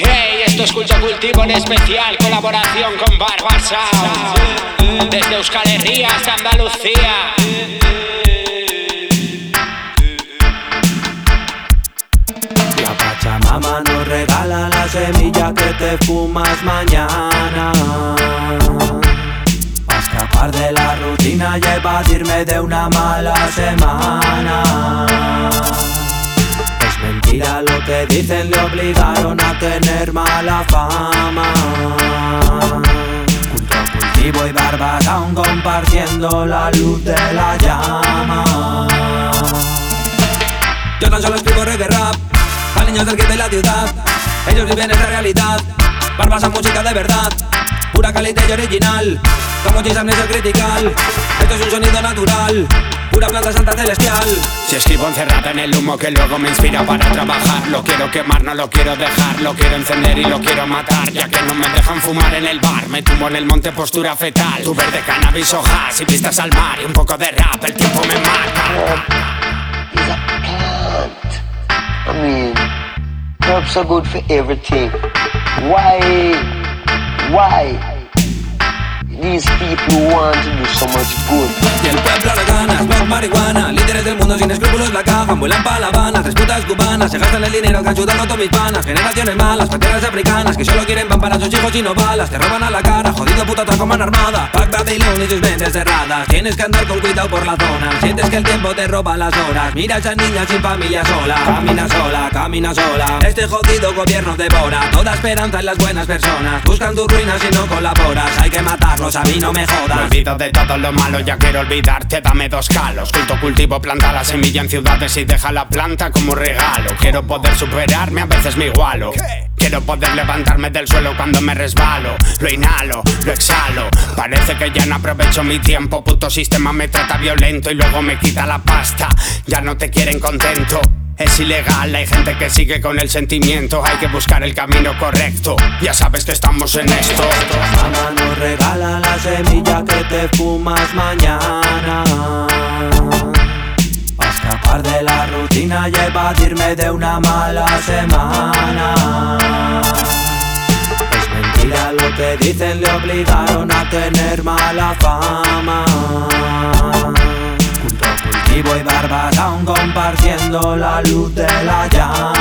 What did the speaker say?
Ok, esto es Culto Cultivo en especial, colaboración con Barba Sound. Desde Euskal Herria hasta Andalucía. La Pachamama nos regala la semilla que te fumas mañana. A escapar de la rutina y evadirme de una mala semana. Mentira lo que dicen, le obligaron a tener mala fama. Junto a cultivo y barbas aún compartiendo la luz de la llama. Yo tan solo escribo reggae rap Para niños del gueto y la ciudad Ellos viven esta realidad Barbas a música de verdad Pura calidad y original Como Jesus Amnesia Critical Esto es un sonido natural Pura planta santa celestial Si escribo encerrado en el humo que luego me inspira para trabajar Lo quiero quemar, no lo quiero dejar Lo quiero encender y lo quiero matar Ya que no me dejan fumar en el bar Me tumbo en el monte postura fetal Tu verde cannabis, hojas y vistas al mar Y un poco de rap, el tiempo me mata. I mean, herbs are good for everything. Why, why people want to so much good? Y el pueblo le gana, smoke marihuana. Líderes del mundo sin escrúpulos la cagan. Vuelan pa' La Habana, tres putas cubanas. Se gastan el dinero que ayudan a todas mis Generaciones malas, pateras africanas Que solo quieren pan para sus hijos y no balas. Te roban a la cara, jodido puto taco mano armada. Pac Babylon y sus mentes cerradas. Tienes que andar con cuidado por la zona. Sientes que el tiempo te roba las horas. Mira a esa niña sin familia sola. Camina sola, camina sola. Este jodido gobierno devora Toda esperanza en las buenas personas. Buscan tus ruinas y no colaboras. Hay que matarlos, a no me olvido de todo lo malo, ya quiero olvidarte, dame dos calos Culto, cultivo, planta la semilla en ciudades y deja la planta como regalo. Quiero poder superarme, a veces me igualo. Quiero poder levantarme del suelo cuando me resbalo. Lo inhalo, lo exhalo. Parece que ya no aprovecho mi tiempo. Puto sistema me trata violento y luego me quita la pasta. Ya no te quieren contento es ilegal, hay gente que sigue con el sentimiento Hay que buscar el camino correcto Ya sabes que estamos en esto Mamá nos regala la semilla que te fumas mañana. A escapar de la rutina y evadirme de una mala semana. Es mentira lo que dicen, le obligaron a tener mala fama. Junto a cultivo y barbas compartiendo la luz de la llama.